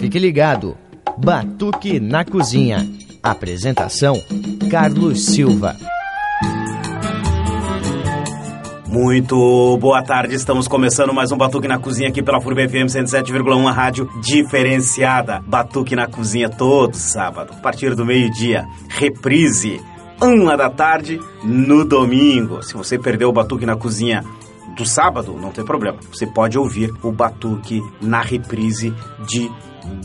Fique ligado. Batuque na Cozinha. Apresentação: Carlos Silva. Muito boa tarde, estamos começando mais um Batuque na Cozinha aqui pela FURB FM 107,1, rádio diferenciada. Batuque na Cozinha todo sábado, a partir do meio-dia. Reprise, uma da tarde no domingo. Se você perdeu o Batuque na Cozinha do sábado, não tem problema. Você pode ouvir o Batuque na reprise de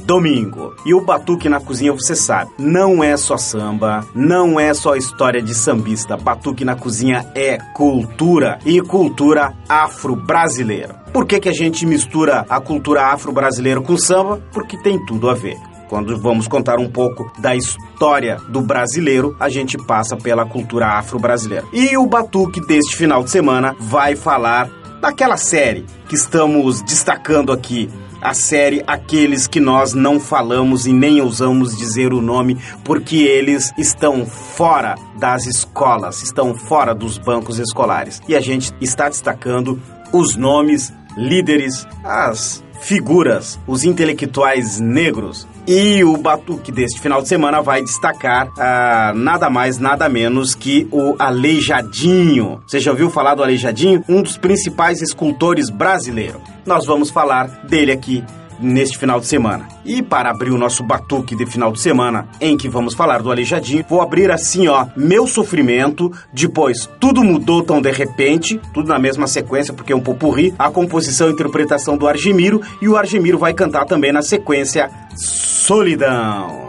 domingo. E o batuque na cozinha, você sabe, não é só samba, não é só história de sambista. Batuque na cozinha é cultura e cultura afro-brasileira. Por que, que a gente mistura a cultura afro-brasileira com samba? Porque tem tudo a ver. Quando vamos contar um pouco da história do brasileiro, a gente passa pela cultura afro-brasileira. E o Batuque deste final de semana vai falar daquela série que estamos destacando aqui a série Aqueles que nós não falamos e nem ousamos dizer o nome porque eles estão fora das escolas, estão fora dos bancos escolares. E a gente está destacando os nomes, líderes, as figuras, os intelectuais negros. E o Batuque deste final de semana vai destacar ah, nada mais, nada menos que o Aleijadinho. Você já ouviu falar do Aleijadinho? Um dos principais escultores brasileiros. Nós vamos falar dele aqui neste final de semana. E para abrir o nosso batuque de final de semana, em que vamos falar do Aleijadinho, vou abrir assim, ó, Meu Sofrimento, depois Tudo Mudou Tão De Repente, tudo na mesma sequência, porque é um popurri, a composição e interpretação do Argemiro, e o Argemiro vai cantar também na sequência Solidão.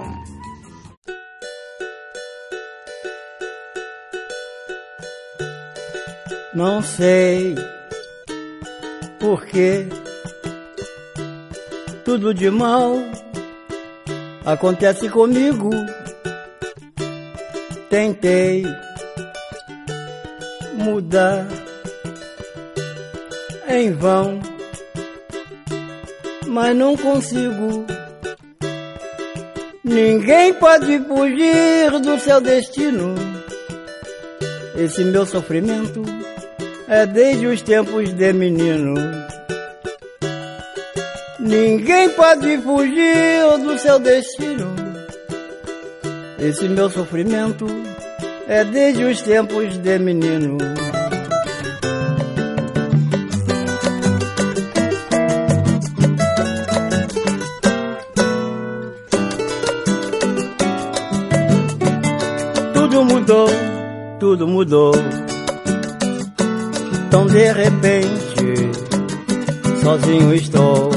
Não sei por que tudo de mal acontece comigo. Tentei mudar em vão, mas não consigo. Ninguém pode fugir do seu destino. Esse meu sofrimento é desde os tempos de menino. Ninguém pode fugir do seu destino. Esse meu sofrimento é desde os tempos de menino. Tudo mudou, tudo mudou. Tão de repente, sozinho estou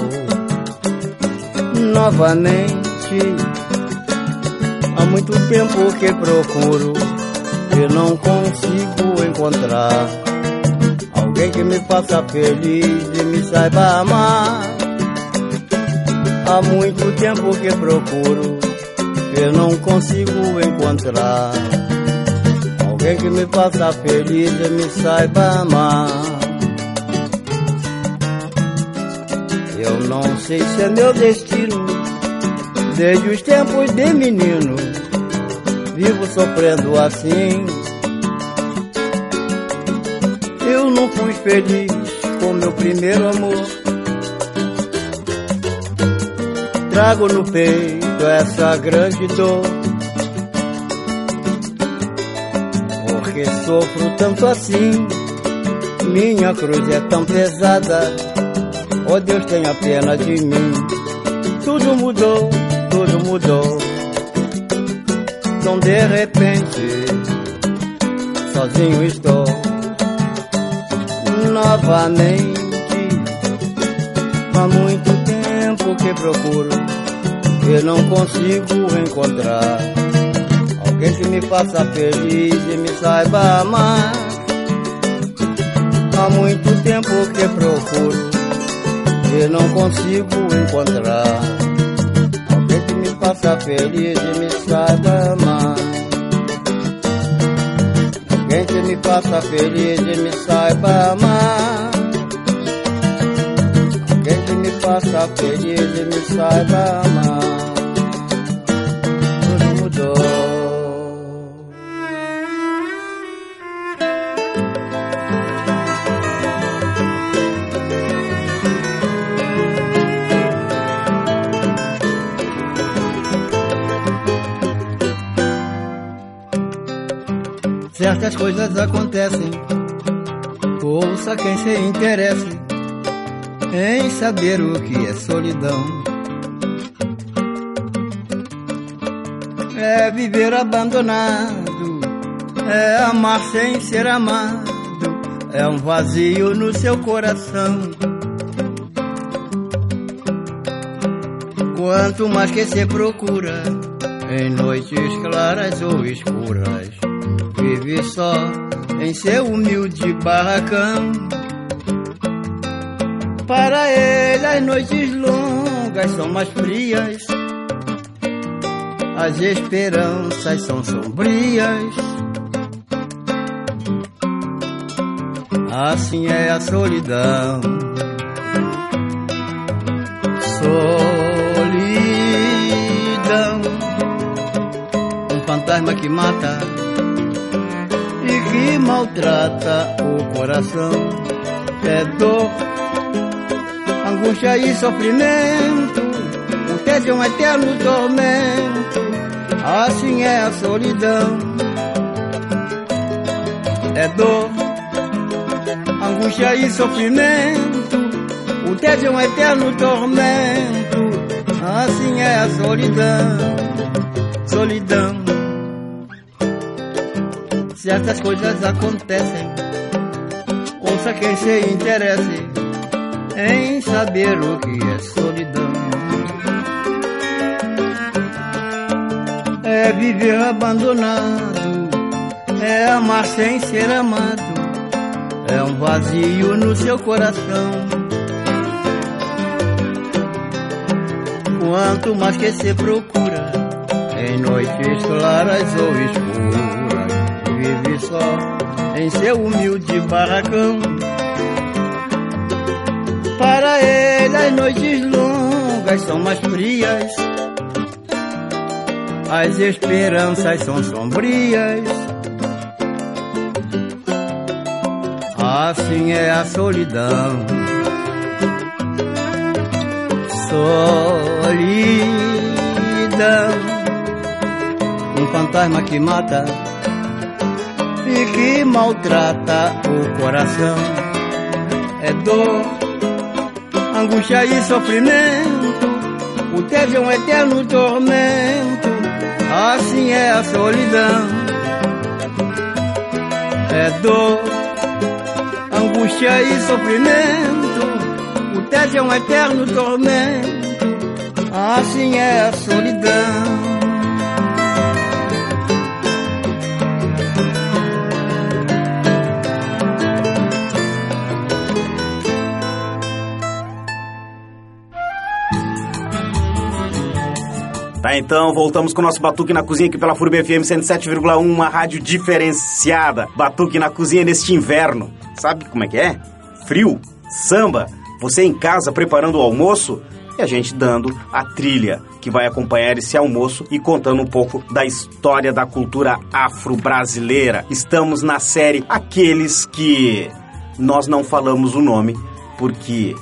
novamente. Há muito tempo que procuro e não consigo encontrar alguém que me faça feliz e me saiba amar. Há muito tempo que procuro e não consigo encontrar alguém que me faça feliz e me saiba amar. Sei se é meu destino, desde os tempos de menino, vivo sofrendo assim. Eu não fui feliz com meu primeiro amor. Trago no peito essa grande dor. Porque sofro tanto assim, minha cruz é tão pesada Oh Deus tenha pena de mim. Tudo mudou, tudo mudou. Então de repente, sozinho estou. Novamente, há muito tempo que procuro e não consigo encontrar alguém que me faça feliz e me saiba amar. Há muito tempo que procuro e não consigo encontrar alguém que me faça feliz e me saiba amar. Alguém que me faça feliz e me saiba amar. Alguém que me faça feliz e me saiba amar. Certas coisas acontecem. Ouça quem se interesse em saber o que é solidão. É viver abandonado, é amar sem ser amado, é um vazio no seu coração. Quanto mais que se procura, em noites claras ou escuras, vive só em seu humilde barracão. Para ele as noites longas são mais frias, as esperanças são sombrias. Assim é a solidão. Solidão, um fantasma que mata que maltrata o coração. É dor, angústia e sofrimento, o tédio é um eterno tormento. Assim é a solidão. É dor, angústia e sofrimento, o tédio é um eterno tormento. Assim é a solidão, solidão. Certas coisas acontecem, ouça quem se interesse em saber o que é solidão. É viver abandonado, é amar sem ser amado, é um vazio no seu coração. Quanto mais que se procura, em noites claras ou escuras, vive só em seu humilde barracão. Para ele as noites longas são mais frias, as esperanças são sombrias. Assim é a solidão. Solidão, um fantasma que mata que maltrata o coração. É dor, angústia e sofrimento, o tédio é um eterno tormento. Assim é a solidão. É dor, angústia e sofrimento, o tédio é um eterno tormento. Assim é a solidão. Tá, então voltamos com o nosso Batuque na Cozinha aqui pela FURB FM 107,1, uma rádio diferenciada. Batuque na Cozinha neste inverno. Sabe como é que é? Frio, samba, você em casa preparando o almoço e a gente dando a trilha que vai acompanhar esse almoço e contando um pouco da história da cultura afro-brasileira. Estamos na série Aqueles que nós não falamos o nome porque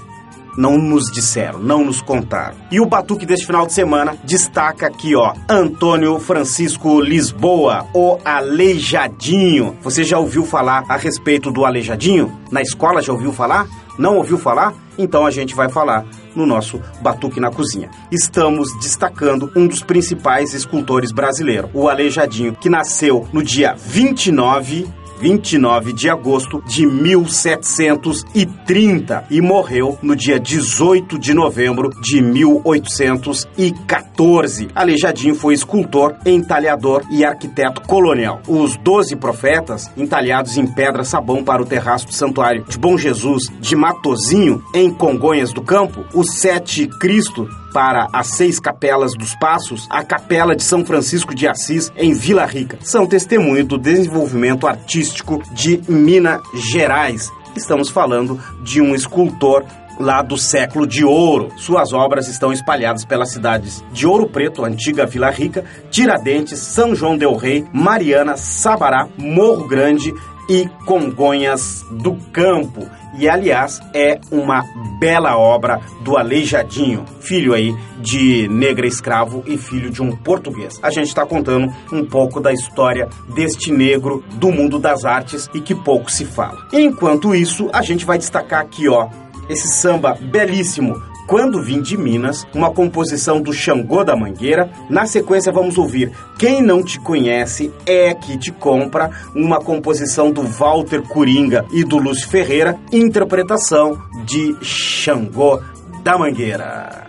não nos disseram, não nos contaram. E o batuque deste final de semana destaca aqui, ó, Antônio Francisco Lisboa, o Aleijadinho. Você já ouviu falar a respeito do Aleijadinho? Na escola já ouviu falar? Não ouviu falar? Então a gente vai falar no nosso Batuque na Cozinha. Estamos destacando um dos principais escultores brasileiros, o Aleijadinho, que nasceu no dia 29 29 de agosto de 1730 e morreu no dia 18 de novembro de 1814. Aleijadinho foi escultor, entalhador e arquiteto colonial. Os doze profetas, entalhados em pedra sabão para o terraço do Santuário de Bom Jesus de Matozinho, em Congonhas do Campo, os sete Cristo para as seis capelas dos Passos, a Capela de São Francisco de Assis, em Vila Rica. São testemunho do desenvolvimento artístico de Minas Gerais. Estamos falando de um escultor lá do século de ouro. Suas obras estão espalhadas pelas cidades de Ouro Preto, antiga Vila Rica, Tiradentes, São João del Rei, Mariana, Sabará, Morro Grande, e Congonhas do Campo. E aliás, é uma bela obra do Aleijadinho, filho aí de negra escravo e filho de um português. A gente está contando um pouco da história deste negro do mundo das artes e que pouco se fala. Enquanto isso, a gente vai destacar aqui, ó, esse samba belíssimo quando Vim de Minas, uma composição do Xangô da Mangueira. Na sequência vamos ouvir Quem Não Te Conhece é que te compra, uma composição do Walter Coringa e do Lúcio Ferreira, interpretação de Xangô da Mangueira.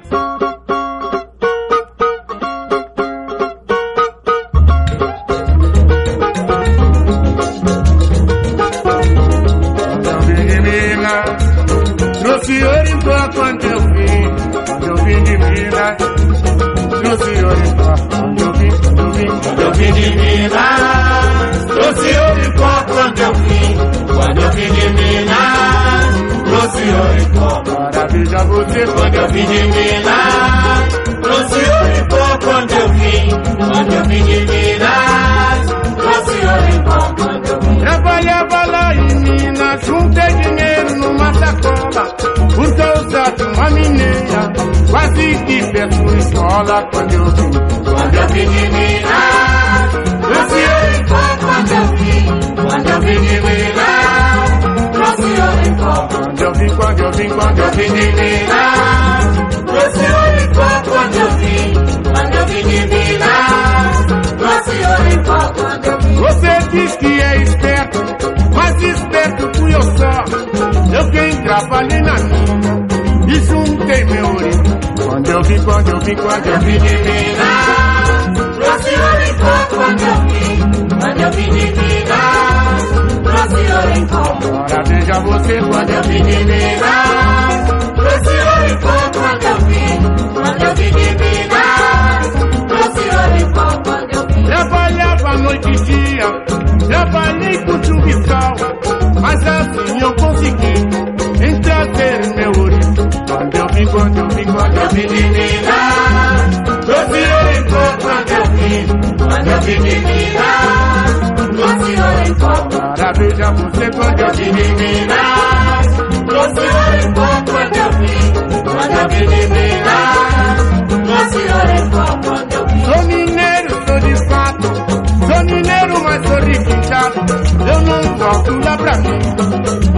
Maravilha você quando eu vim de Minas. Trouxe Oricó quando eu vim Quando eu vim de Minas. Trouxe Oricó quando eu vim. Trabalhava lá em Minas Juntei dinheiro numa sacola causa de uma mineira Quase que fez escola quando eu vim. Quando eu vim de Minas. Trouxe Oricó quando eu vim Quando eu vim de Minas quando eu vim, quando eu vim, quando eu vim de Minas. Trouxe Oricó quando eu vim, quando eu vim de Minas. Oricó quando eu vim. Você diz que é esperto, mas esperto fui eu só. Eu quem trabalhei na mina e juntei meu ouro. Quando eu vim, quando eu vim, quando eu vim de Minas. Trouxe Oricó quando eu vim, quando eu vim de Minas. Oricó. Agora veja você quando eu vim de Minas. Trouxe Oricó quando eu vim, quando eu vim de Minas. Trouxe Oricó quando eu vim. Trabalhava noite e dia, trabalhei com chuva sol. Mas assim eu consegui em trazer meu ouro. Quando eu vim, quando eu vim, quando eu vim de Minas. Trouxe Oricó quando eu vim, quando eu vim de Trouxe Oricó. Maravilha você quando de Minas. Trouxe Oricó quando eu vim, quando eu vim de Minas. Trouxe Oricó quando eu vim. Sou mineiro, sou de fato. Sou mineiro, mas sou de quintado. Eu não volto lá pra mim.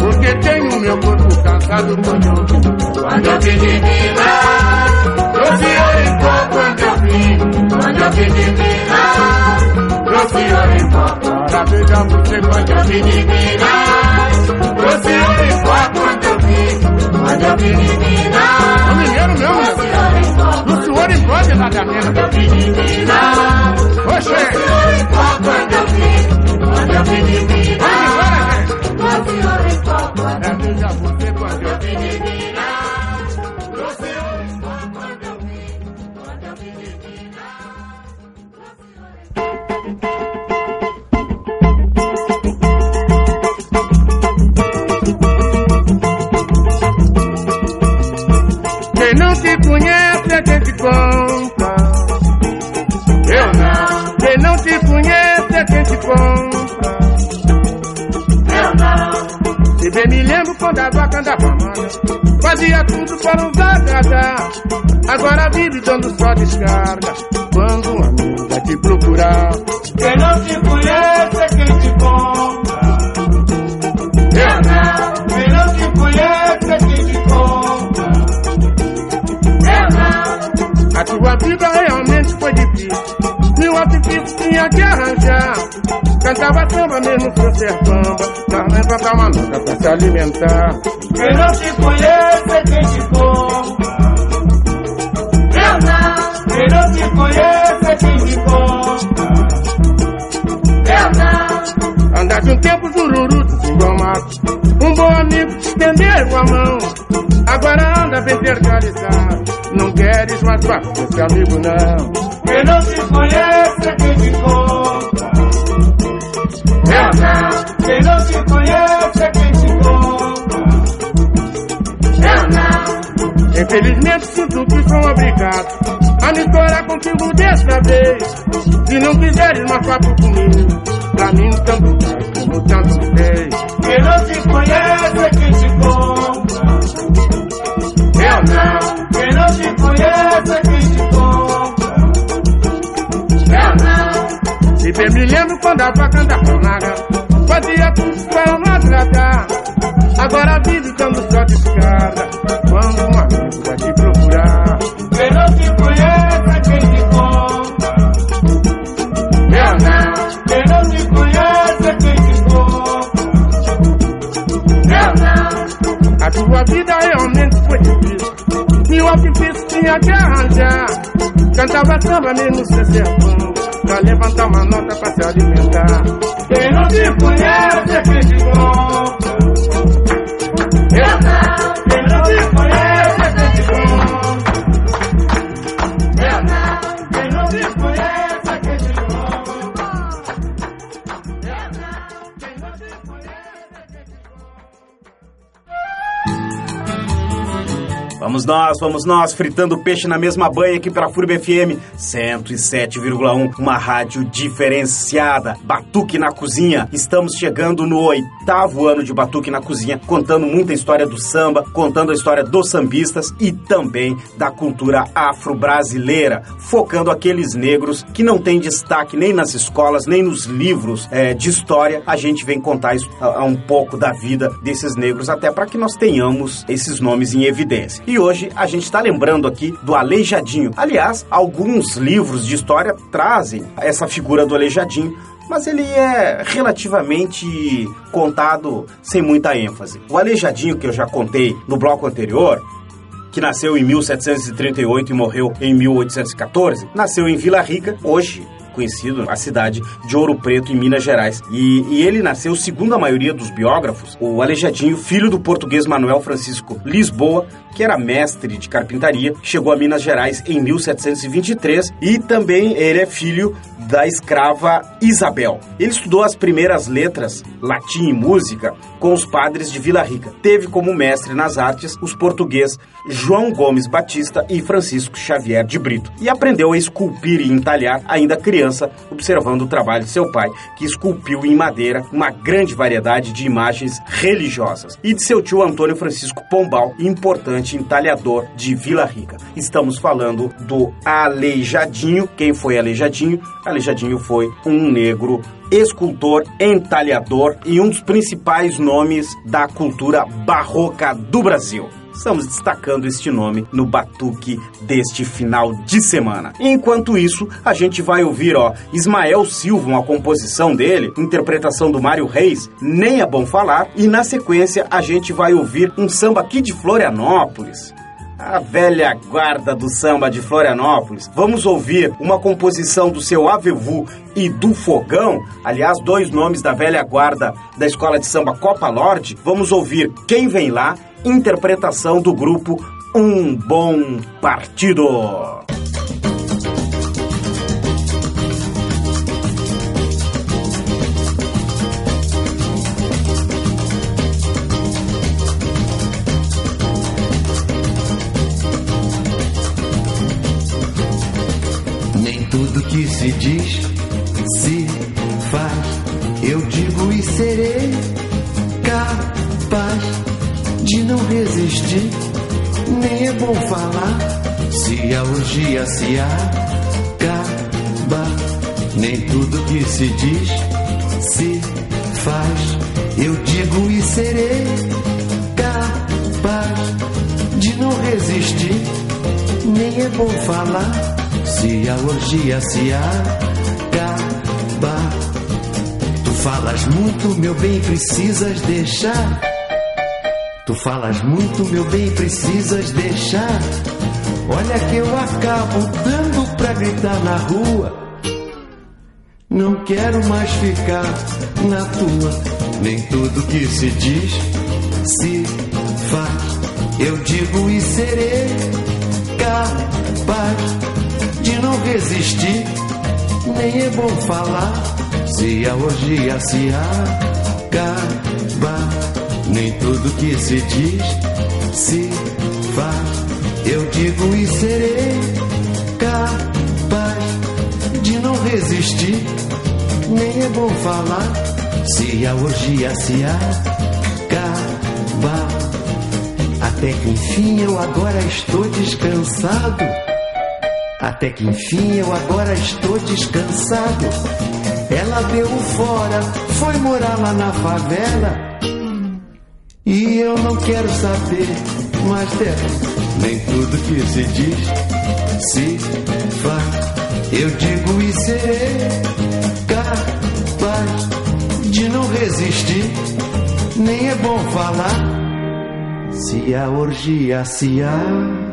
Porque tenho meu corpo cansado quando eu vim. Quando eu vim de Minas. Trouxe Oricó quando eu vim. Quando eu vim de. Trouxe Oricó. Agora veja você quando eu vim de Minas. Trouxe Oricó quando eu vim. Quando eu vim de Minas. Sou mineiro mesmo, Oricó. No senhor embora lá da Quando mina. eu vim de Minas. Oxê. Trouxe Oricó quando eu vim. Quando eu vim de Minas. quando Agora veja você quando eu vim me lembro quando a vaca andava manha, fazia tudo para nos agradar. Agora vive dando só descarga. Quando uma amiga te procurar, Quem não te conhece é quem te compra. eu não. Quem não te conhece é quem te compra. Eu não. A tua vida realmente foi difícil. Mil artifícios tinha que arranjar. Cantava samba mesmo sem ser bamba. Mas levanta uma nota pra se alimentar. Quem não te conhece é quem te compra. Não. Quem não te conhece é quem te compra. Não. Andaste um tempo jururuto, igual mato. Um bom amigo te estendeu a mão. Agora anda bem terceirizado. Não queres mais com esse amigo, não. Quem não te conhece é quem te Quem conhece é quem te compra. Eu não. Infelizmente sinto que sou obrigado a me estourar contigo dessa vez. Se não quiseres mais papo comigo, pra mim tanto faz, como tanto fez. Quem não te conhece é quem te compra. Eu não, Quem não te conhece é quem te compra. eu não. Se bem me lembro quando a vaca andava naga, vive dando só descarga, quando um amigo vai te procurar. Quem não te conhece é quem te compra. Eu não, Quem não te conhece é quem te compra. eu não. A tua vida realmente foi difícil. E o difícil tinha que arranjar. Cantava samba mesmo sem ser bom. Pra levantar uma nota pra se alimentar. Quem não te conhece Vamos nós, fritando peixe na mesma banha aqui pela FURB FM 107,1, uma rádio diferenciada. Batuque na Cozinha. Estamos chegando no oitavo ano de Batuque na Cozinha, contando muita história do samba, contando a história dos sambistas e também da cultura afro-brasileira, focando aqueles negros que não têm destaque nem nas escolas, nem nos livros eh, de história. A gente vem contar isso, a- a um pouco da vida desses negros, até para que nós tenhamos esses nomes em evidência. E hoje a gente está lembrando aqui do Aleijadinho. Aliás, alguns livros de história trazem essa figura do Aleijadinho. Mas ele é relativamente contado sem muita ênfase. O Aleijadinho, que eu já contei no bloco anterior, que nasceu em 1738 e morreu em 1814, nasceu em Vila Rica, hoje conhecido a cidade de Ouro Preto, em Minas Gerais. E, e ele nasceu, segundo a maioria dos biógrafos, o Aleijadinho, filho do português Manuel Francisco Lisboa, que era mestre de carpintaria, chegou a Minas Gerais em 1723 e também ele é filho da escrava Isabel. Ele estudou as primeiras letras, latim e música, com os padres de Vila Rica. Teve como mestre nas artes os portugueses João Gomes Batista e Francisco Xavier de Brito. E aprendeu a esculpir e entalhar ainda criança, observando o trabalho de seu pai, que esculpiu em madeira uma grande variedade de imagens religiosas. E de seu tio Antônio Francisco Pombal, importante entalhador de Vila Rica. Estamos falando do Aleijadinho. Quem foi Aleijadinho? Aleijadinho foi um negro escultor, entalhador e um dos principais nomes da cultura barroca do Brasil. Estamos destacando este nome no batuque deste final de semana. Enquanto isso, a gente vai ouvir, ó, Ismael Silva, uma composição dele, interpretação do Mário Reis, Nem é Bom Falar, e na sequência a gente vai ouvir um samba aqui de Florianópolis. A velha guarda do samba de Florianópolis. Vamos ouvir uma composição do seu Avevu e do Fogão, aliás, dois nomes da velha guarda da escola de samba Copa Lorde. Vamos ouvir Quem Vem Lá, interpretação do grupo Um Bom Partido. Se diz se faz. Eu digo e serei capaz de não resistir. Nem é bom falar se a orgia se acaba. Tu falas muito, meu bem, precisas deixar. Tu falas muito, meu bem, precisas deixar. Olha que eu acabo dando pra gritar na rua. Não quero mais ficar na tua. Nem tudo que se diz se faz. Eu digo e serei capaz de não resistir. Nem é bom falar se a orgia se acaba. Nem tudo que se diz se faz. Eu digo e serei capaz resistir. nem é bom falar se a orgia se acabar. Até que enfim eu agora estou descansado. Até que enfim eu agora estou descansado. Ela deu fora, foi morar lá na favela. E eu não quero saber mais dela. Nem tudo que se diz se faz. Eu digo e serei capaz de não resistir. Nem é bom falar se a orgia se acabar.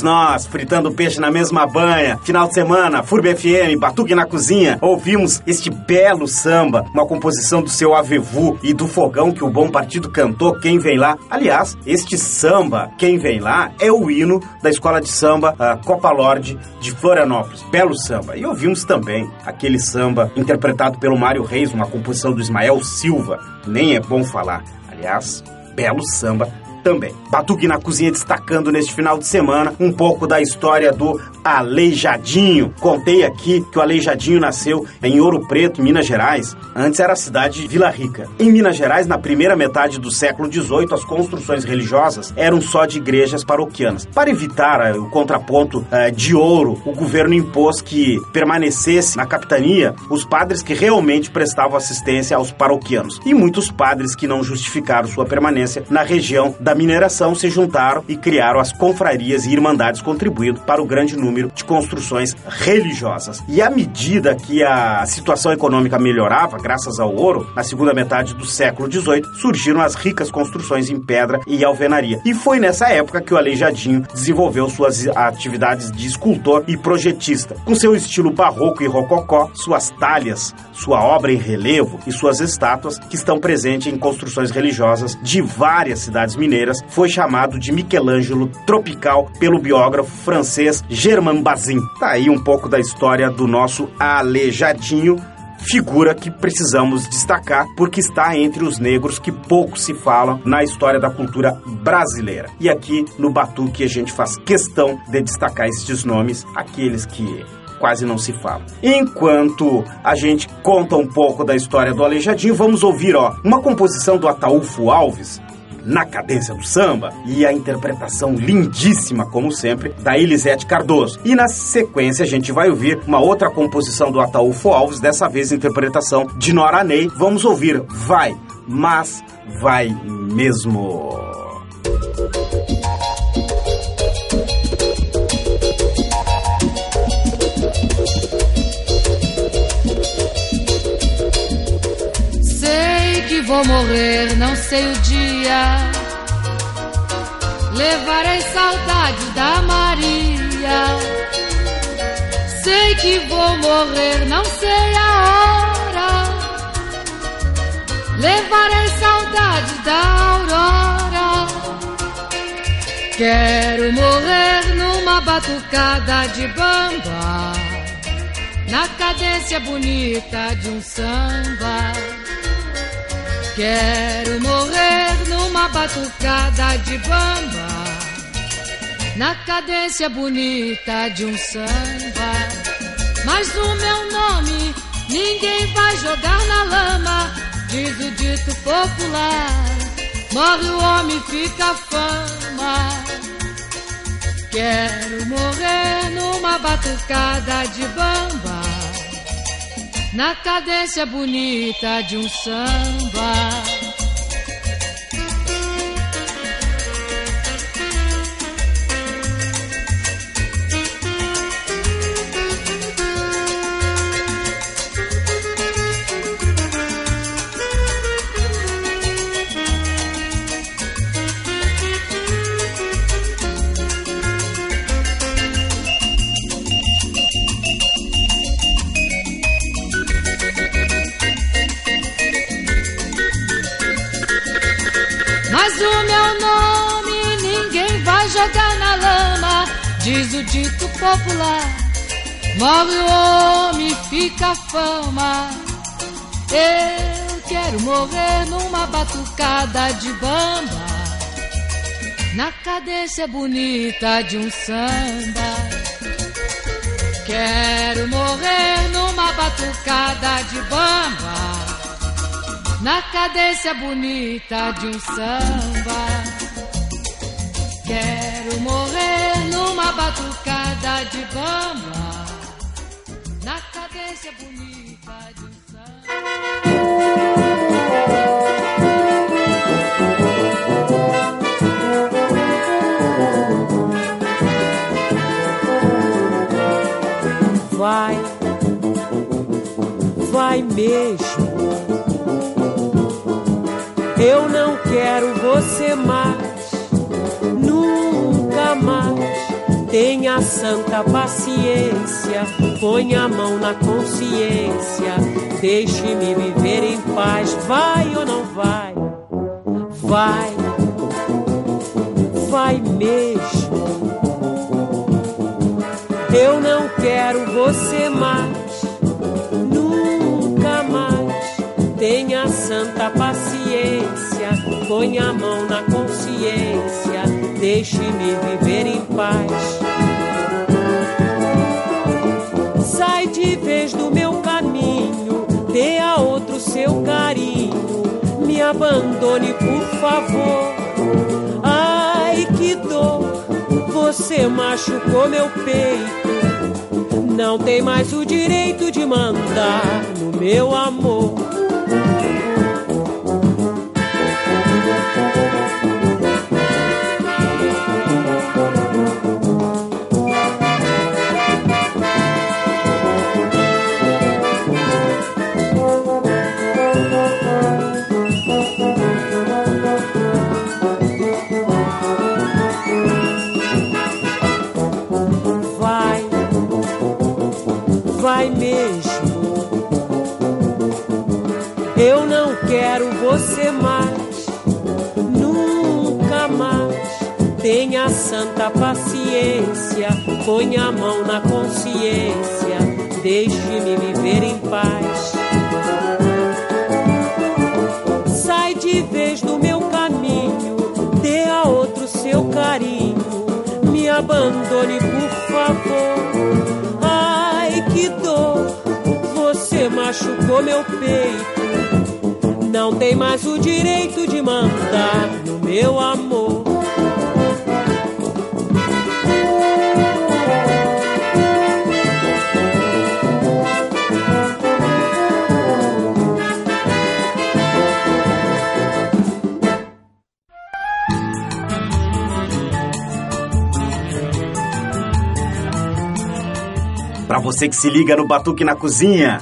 Nós, fritando peixe na mesma banha. Final de semana, Furb FM, Batuque na Cozinha. Ouvimos este belo samba, uma composição do seu Avevu e do fogão que o Bom Partido cantou, Quem Vem Lá. Aliás, este samba, Quem Vem Lá, é o hino da escola de samba Copa Lorde de Florianópolis. Belo samba. E ouvimos também aquele samba interpretado pelo Mário Reis, uma composição do Ismael Silva. Nem é bom falar. Aliás, belo samba também. Batuque na Cozinha destacando neste final de semana um pouco da história do Aleijadinho. Contei aqui que o Aleijadinho nasceu em Ouro Preto, Minas Gerais. Antes era a cidade de Vila Rica. Em Minas Gerais, na primeira metade do século XVIII, as construções religiosas eram só de igrejas paroquianas. Para evitar uh, o contraponto uh, de ouro, o governo impôs que permanecesse na capitania os padres que realmente prestavam assistência aos paroquianos. E muitos padres que não justificaram sua permanência na região da mineração se juntaram e criaram as confrarias e irmandades, contribuindo para o grande número de construções religiosas. E à medida que a situação econômica melhorava, graças ao ouro, na segunda metade do século XVIII, surgiram as ricas construções em pedra e alvenaria. E foi nessa época que o Aleijadinho desenvolveu suas atividades de escultor e projetista. Com seu estilo barroco e rococó, suas talhas, sua obra em relevo e suas estátuas, que estão presentes em construções religiosas de várias cidades mineiras, foi chamado de Michelangelo tropical pelo biógrafo francês Germain Bazin. Tá aí um pouco da história do nosso Aleijadinho, figura que precisamos destacar porque está entre os negros que pouco se falam na história da cultura brasileira. E aqui no Batuque a gente faz questão de destacar estes nomes, aqueles que quase não se falam. Enquanto a gente conta um pouco da história do Aleijadinho, vamos ouvir ó, uma composição do Ataúfo Alves, na cadência do samba e a interpretação lindíssima, como sempre, da Elisete Cardoso. E na sequência a gente vai ouvir uma outra composição do Ataúfo Alves, dessa vez interpretação de Nora Ney. Vamos ouvir Vai, mas vai mesmo. Vou morrer, não sei o dia. Levarei saudade da Maria. Sei que vou morrer, não sei a hora. Levarei saudade da aurora. Quero morrer numa batucada de bamba, na cadência bonita de um samba. Quero morrer numa batucada de bamba, na cadência bonita de um samba. Mas o meu nome ninguém vai jogar na lama, diz o dito popular. Morre o homem, fica fama. Quero morrer numa batucada de bamba na cadência bonita de um samba. Diz o dito popular: morre o homem, fica a fama. Eu quero morrer numa batucada de bamba, na cadência bonita de um samba. Quero morrer numa batucada de bamba, na cadência bonita de um samba. Quero numa batucada de bamba, na cadência bonita de um. Vai, vai mesmo. Eu não quero você mais. Tenha santa paciência, ponha a mão na consciência, deixe-me viver em paz. Vai ou não vai? Vai, vai mesmo. Eu não quero você mais, nunca mais. Tenha santa paciência, ponha a mão na consciência, deixe-me viver em paz. De vez do meu caminho, dê a outro seu carinho, me abandone por favor. Ai que dor, você machucou meu peito. Não tem mais o direito de mandar no meu amor. Você mais, nunca mais. Tenha santa paciência, ponha a mão na consciência, deixe-me viver em paz. Sai de vez do meu caminho, dê a outro seu carinho, me abandone por favor. Ai que dor, você machucou meu peito. Não tem mais o direito de mandar no meu amor. Para você que se liga no Batuque na Cozinha,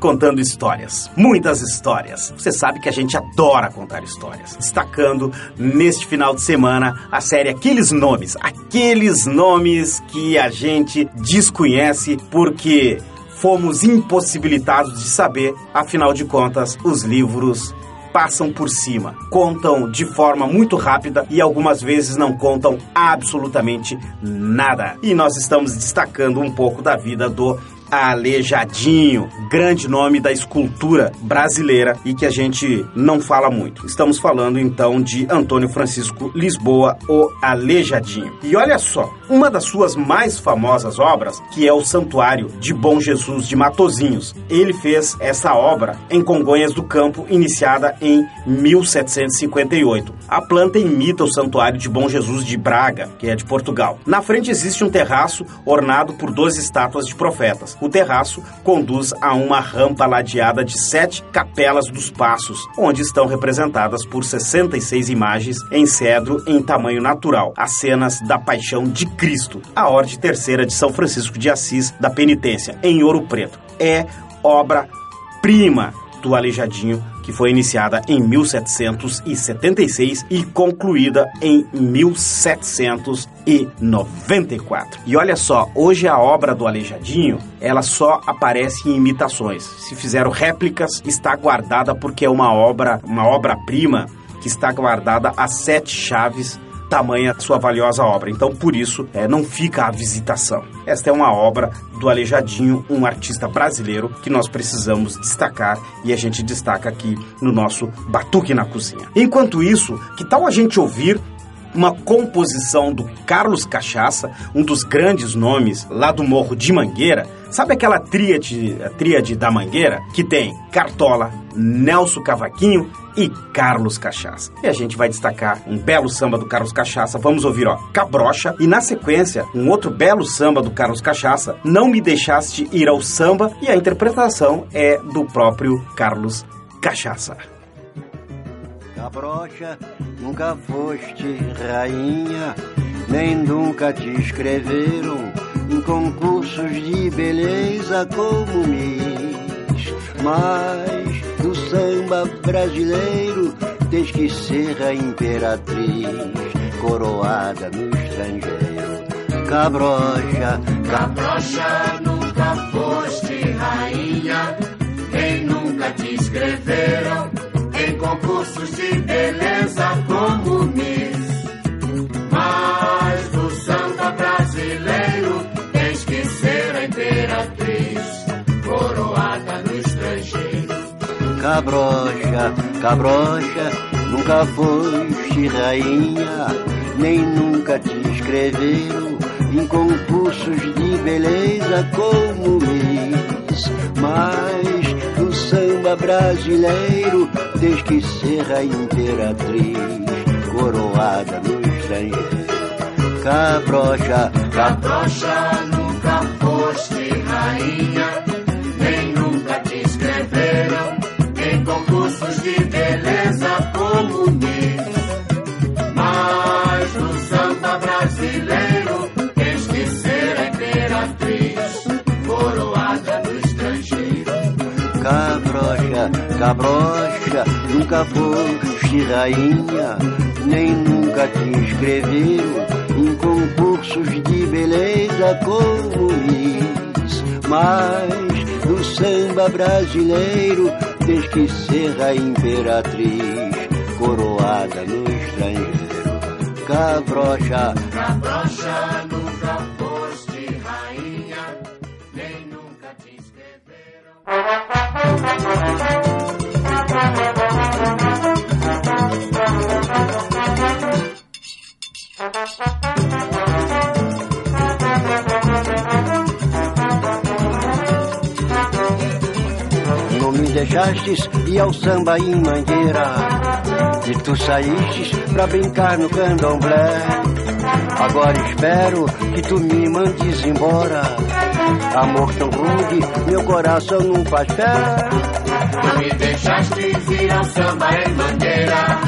contando histórias, muitas histórias. Você sabe que a gente adora contar histórias. Destacando neste final de semana a série Aqueles Nomes, aqueles nomes que a gente desconhece porque fomos impossibilitados de saber, afinal de contas, os livros passam por cima, contam de forma muito rápida e algumas vezes não contam absolutamente nada. E nós estamos destacando um pouco da vida do Aleijadinho, grande nome da escultura brasileira e que a gente não fala muito. Estamos falando então de Antônio Francisco Lisboa, o Aleijadinho. E olha só, uma das suas mais famosas obras, que é o Santuário de Bom Jesus de Matozinhos. Ele fez essa obra em Congonhas do Campo, iniciada em 1758. A planta imita o Santuário de Bom Jesus de Braga, que é de Portugal. Na frente existe um terraço ornado por 12 estátuas de profetas. O terraço conduz a uma rampa ladeada de sete capelas dos passos, onde estão representadas por 66 imagens em cedro em tamanho natural, as cenas da paixão de Cristo, a Ordem Terceira de São Francisco de Assis da Penitência, em Ouro Preto. É obra-prima do Aleijadinho, que foi iniciada em 1776 e concluída em 1794. E olha só, hoje a obra do Aleijadinho, ela só aparece em imitações. Se fizeram réplicas, está guardada porque é uma obra, uma obra-prima que está guardada a sete chaves tamanha sua valiosa obra. Então, por isso, é, não fica a visitação. Esta é uma obra do Aleijadinho, um artista brasileiro que nós precisamos destacar e a gente destaca aqui no nosso Batuque na Cozinha. Enquanto isso, que tal a gente ouvir uma composição do Carlos Cachaça, um dos grandes nomes lá do Morro de Mangueira. Sabe aquela tríade, a tríade da Mangueira? Que tem Cartola, Nelson Cavaquinho e Carlos Cachaça. E a gente vai destacar um belo samba do Carlos Cachaça. Vamos ouvir, ó, Cabrocha. E na sequência, um outro belo samba do Carlos Cachaça, Não Me Deixaste Ir ao Samba. E a interpretação é do próprio Carlos Cachaça. Cabrocha, nunca foste rainha, nem nunca te escreveram em concursos de beleza como Miss. Mas no samba brasileiro tens que ser a imperatriz, coroada no estrangeiro. cabrocha, cabrocha, nunca foste rainha, nem nunca te inscreveram em concursos de beleza como Cabrocha, cabrocha, nunca foste rainha, nem nunca te inscreveram em concursos de beleza como Miss. Mas do samba brasileiro tens que ser a imperatriz, coroada no estrangeiro. Cabrocha, cabrocha, nunca foste rainha, cabrocha, nunca foste rainha, nem nunca te inscreveram em concursos de beleza como Miss. Mas no samba brasileiro tens que ser a imperatriz, coroada no estrangeiro. Cabrocha, Cabrocha, deixastes ir ao samba em Mangueira E tu saístes pra brincar no candomblé Agora espero que tu me mandes embora Amor tão rude, meu coração não faz fé Não me deixaste ir ao samba em Mangueira,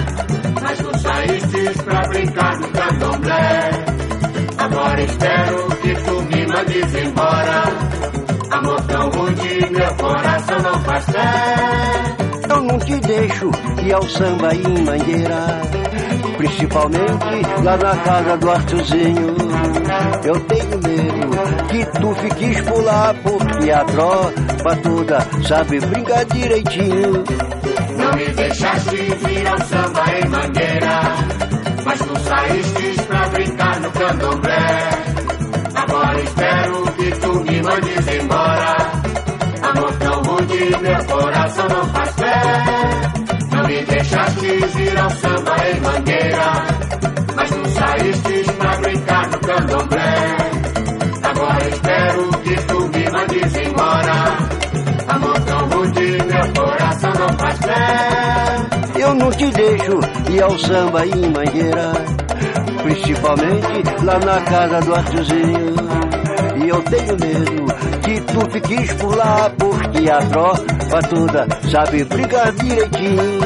mas tu saíste pra brincar no candomblé. Agora espero que tu me mandes embora. Amor tão rude, meu coração não faz fé. Eu não te deixo ir ao samba em Mangueira Principalmente lá na casa do Artuzinho Eu tenho medo que tu fiques por lá Porque a tropa toda sabe brincar direitinho Não me deixaste ir ao samba em Mangueira, mas tu saíste pra brincar no candomblé. Mandes embora. Amor tão rude, meu coração não faz fé. Não me deixaste ir ao samba em Mangueira, mas tu saíste pra brincar no candomblé. Agora espero que tu me mandes embora. Amor tão rude, meu coração não faz fé. Eu não te deixo ir ao samba em Mangueira Principalmente lá na casa do Artuzinho eu tenho medo que tu fiques por lá Porque a tropa toda sabe brincar direitinho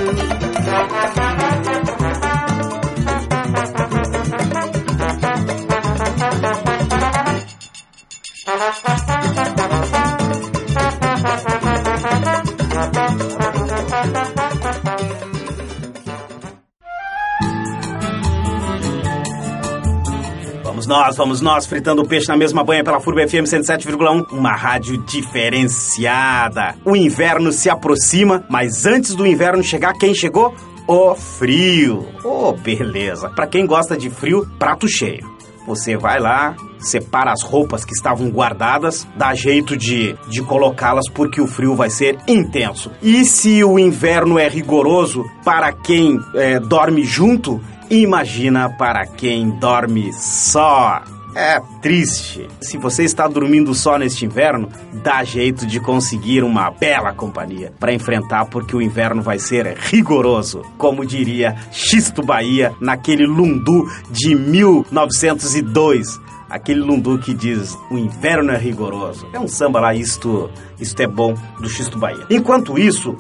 nós, vamos nós, fritando o peixe na mesma banha pela FURB FM 107,1, uma rádio diferenciada. O inverno se aproxima, mas antes do inverno chegar, quem chegou? O frio. Oh, beleza. Pra quem gosta de frio, prato cheio. Você vai lá, separa as roupas que estavam guardadas, dá jeito de, de colocá-las porque o frio vai ser intenso. E se o inverno é rigoroso para quem é, dorme junto, imagina para quem dorme só. É triste. Se você está dormindo só neste inverno, dá jeito de conseguir uma bela companhia para enfrentar, porque o inverno vai ser rigoroso, como diria Xisto Bahia naquele Lundu de 1902. Aquele lundu que diz o inverno é rigoroso. É um samba lá, isto, isto é bom, do Xisto Bahia. Enquanto isso,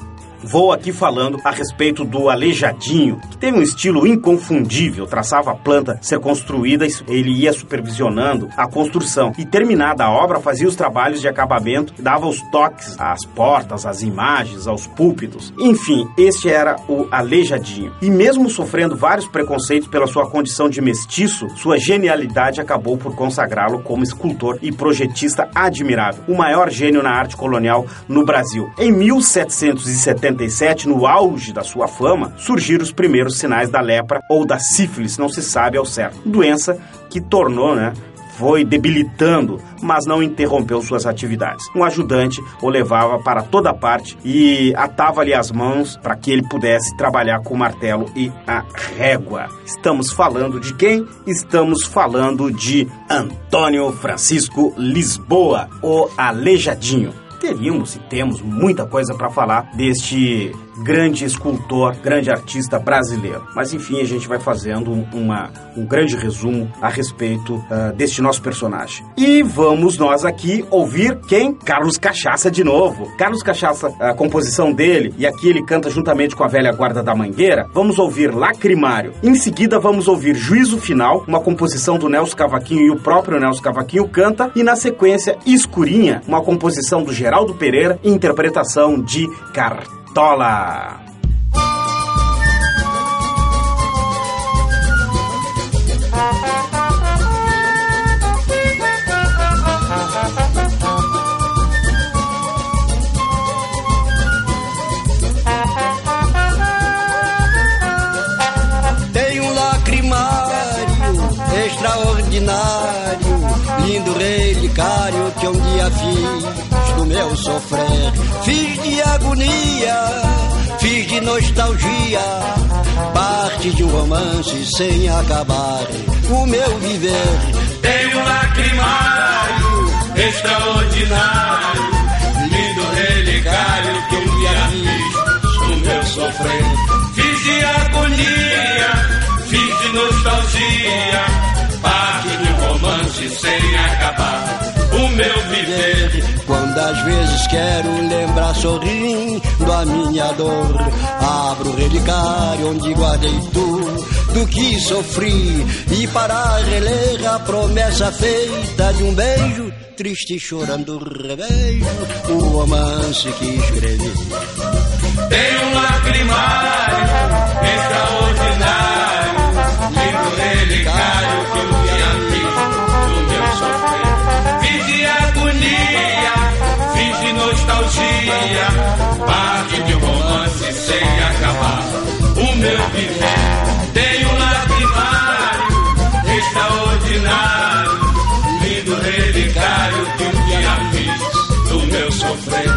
Vou aqui falando a respeito do Aleijadinho, que teve um estilo inconfundível, traçava a planta ser construída, ele ia supervisionando a construção e terminada a obra fazia os trabalhos de acabamento, dava os toques às portas, às imagens, aos púlpitos. Enfim, este era o Aleijadinho. E mesmo sofrendo vários preconceitos pela sua condição de mestiço, sua genialidade acabou por consagrá-lo como escultor e projetista admirável, o maior gênio na arte colonial no Brasil. Em 1777, no auge da sua fama, surgiram os primeiros sinais da lepra ou da sífilis, não se sabe ao certo. Doença que tornou, né, foi debilitando, mas não interrompeu suas atividades. Um ajudante o levava para toda parte e atava-lhe as mãos para que ele pudesse trabalhar com o martelo e a régua. Estamos falando de quem? Estamos falando de Antônio Francisco Lisboa, o Aleijadinho teríamos e temos muita coisa para falar deste grande escultor, grande artista brasileiro. Mas enfim, a gente vai fazendo uma, um grande resumo a respeito uh, deste nosso personagem. E vamos nós aqui ouvir quem? Carlos Cachaça de novo. Carlos Cachaça, a composição dele, e aqui ele canta juntamente com a velha guarda da Mangueira. Vamos ouvir Lacrimário. Em seguida, vamos ouvir Juízo Final, uma composição do Nelson Cavaquinho e o próprio Nelson Cavaquinho canta. E na sequência, Escurinha, uma composição do Geraldo Pereira, interpretação de Cartão. Pistola. Tem um lacrimário extraordinário, lindo relicário que um dia fiz meu sofrer. Fiz de agonia, fiz de nostalgia, parte de um romance sem acabar. O meu viver tem um lacrimário extraordinário, lindo relicário que um dia fiz do meu sofrer. Fiz de agonia, fiz de nostalgia, parte de um romance sem acabar o meu viver. Quando às vezes quero lembrar sorrindo a minha dor, abro o relicário onde guardei tudo do que sofri e para reler a promessa feita de um beijo triste chorando revejo o romance que escrevi. Tem um lacrimário extraordinário, parte de um romance sem acabar. O meu viver tem um lacrimário extraordinário, lindo relicário que um dia fiz do meu sofrer.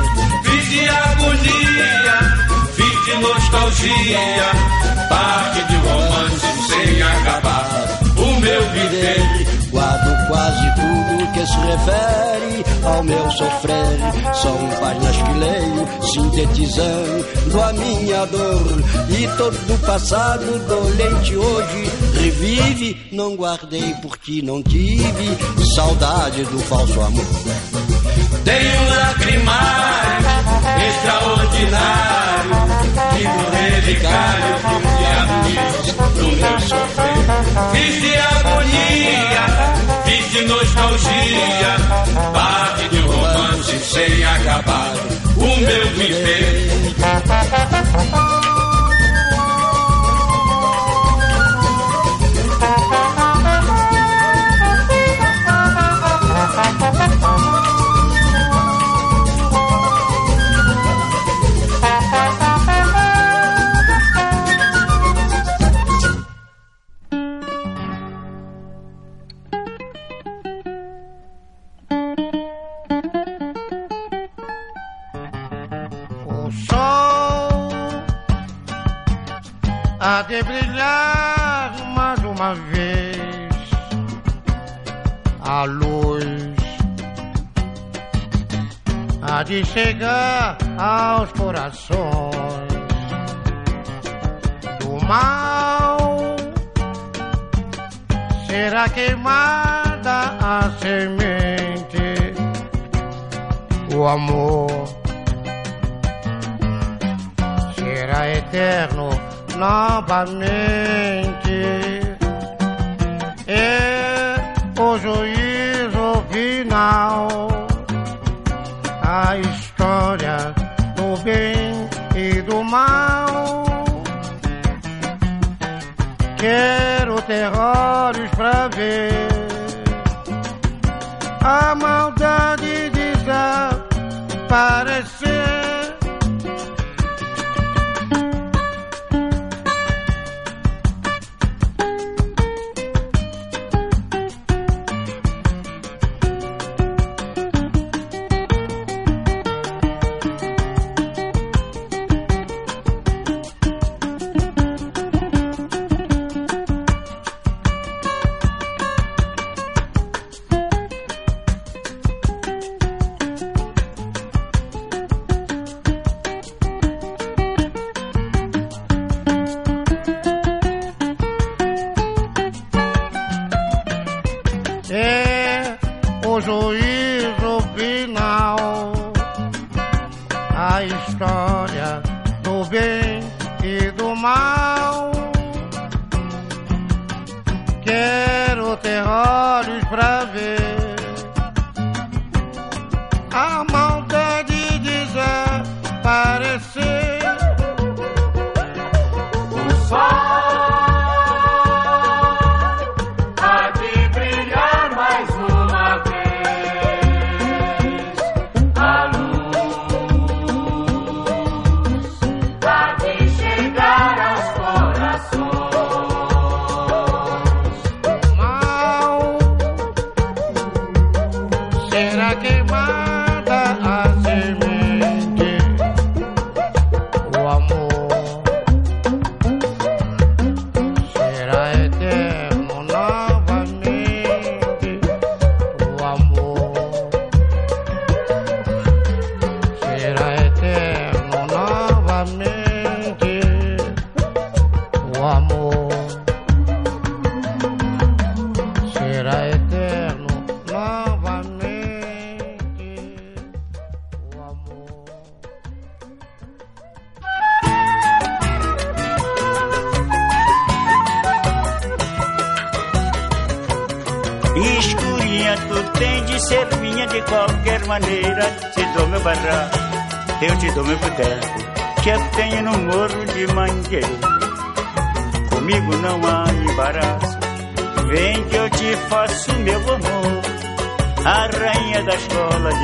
Fiz de agonia, fiz de nostalgia, parte de um romance sem acabar. Meu viver Guardo quase tudo que se refere ao meu sofrer. São páginas que leio, sintetizando a minha dor. E todo o passado dolente hoje revive. Não guardei porque não tive saudade do falso amor. Tem um lacrimário extraordinário, lindo relicário que um do meu de agonia, fiz de nostalgia, parte de um romance sem acabar. O meu viver. Chegar aos corações do mal. Será queimada a semente, o amor eterno novamente. É o juízo final, a história do bem e do mal. Quero terrores pra ver a maldade desaparecer.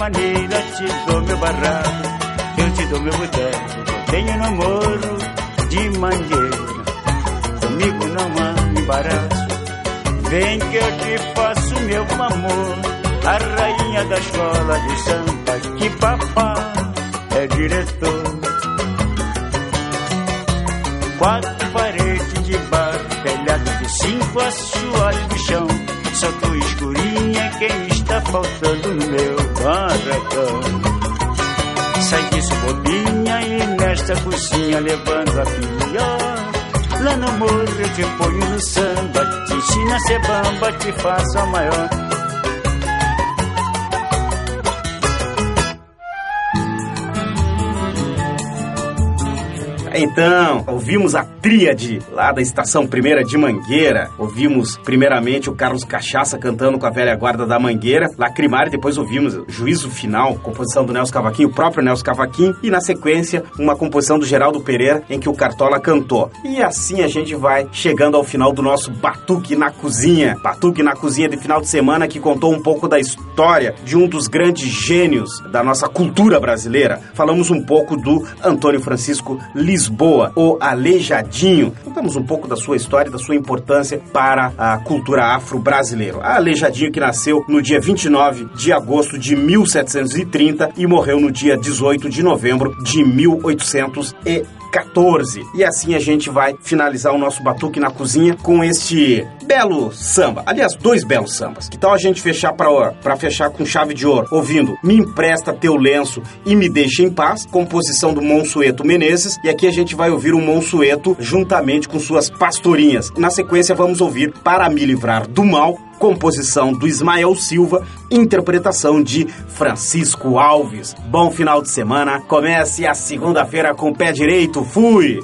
maneira. Te dou meu barraco, eu te dou meu boteco. Tenho namoro de mangueira, comigo não há embaraço. Vem que eu te faço meu amor, a rainha da escola de samba, que papá é diretor. Quatro cinco assoalhos no chão. Só tu escurinha quem está faltando meu barracão. Sai disso bobinha e nesta cozinha levando a pior. Lá no morro eu te ponho no samba, te ensina a ser bamba, te faço a maior. Então, ouvimos a tríade lá da Estação Primeira de Mangueira. Ouvimos primeiramente o Carlos Cachaça cantando com a velha guarda da Mangueira, Lacrimária, depois ouvimos Juízo Final, composição do Nelson Cavaquinho, o próprio Nelson Cavaquinho, e na sequência uma composição do Geraldo Pereira em que o Cartola cantou. E assim a gente vai chegando ao final do nosso Batuque na Cozinha. Batuque na Cozinha de final de semana que contou um pouco da história de um dos grandes gênios da nossa cultura brasileira. Falamos um pouco do Antônio Francisco Lisboa Lisboa, o Aleijadinho. Contamos um pouco da sua história, da sua importância para a cultura afro-brasileira. Aleijadinho que nasceu no dia 29 de agosto de 1730 e morreu no dia 18 de novembro de 1840. 14. E assim a gente vai finalizar o nosso batuque na cozinha com este belo samba. Aliás, dois belos sambas. Que tal a gente fechar para fechar com chave de ouro, ouvindo Me empresta teu lenço e me deixa em paz, composição do Monsueto Menezes, e aqui a gente vai ouvir o Monsueto juntamente com suas pastorinhas. Na sequência vamos ouvir Para me livrar do mal, composição do Ismael Silva, interpretação de Francisco Alves. Bom final de semana, comece a segunda-feira com o pé direito, fui!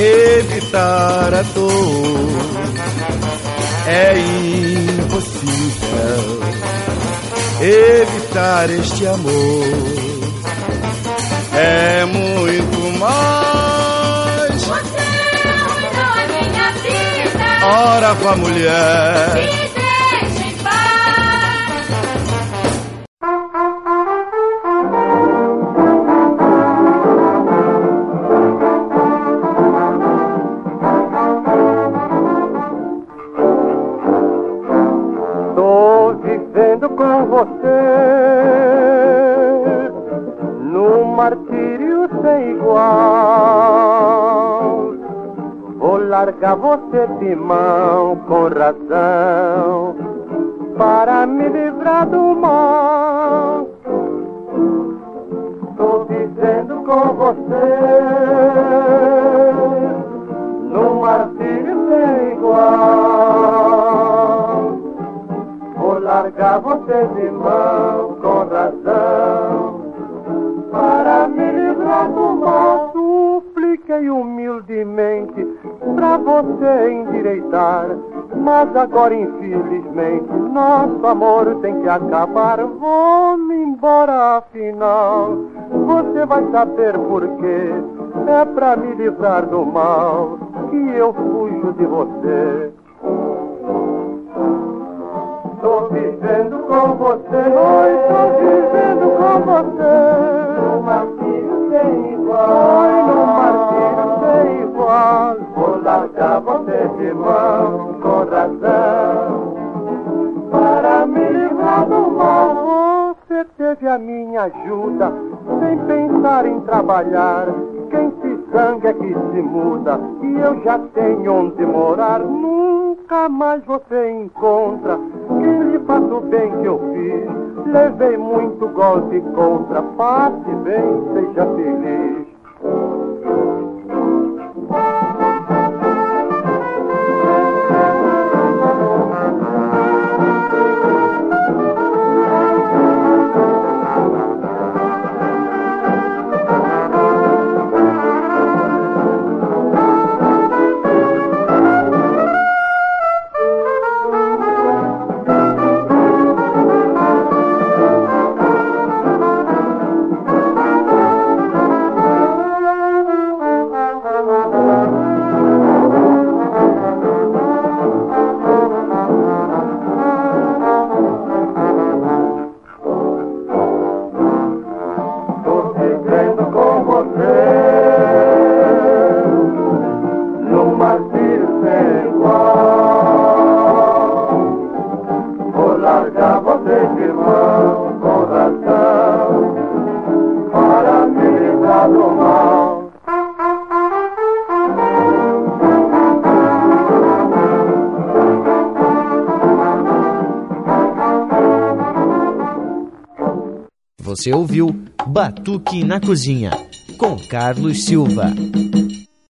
Evitar a dor. É impossível evitar este amor. É muito mais. Você arruinou a minha vida ora vá mulher. Larga de mão com razão amor tem que acabar. Vou-me embora, afinal. Você vai saber por quê. É pra me livrar do mal que eu fujo de você. Tô vivendo com você, oi, tô vivendo com você. Um martírio sem igual, oi, num martírio sem igual. Vou largar você de mão com razão. Teve a minha ajuda, sem pensar em trabalhar. Quem se zanga é que se muda, e eu já tenho onde morar. Nunca mais você encontra quem lhe faça o bem que eu fiz. Levei muito golpe contra, passe bem, seja feliz. Você ouviu Batuque na Cozinha, com Carlos Silva.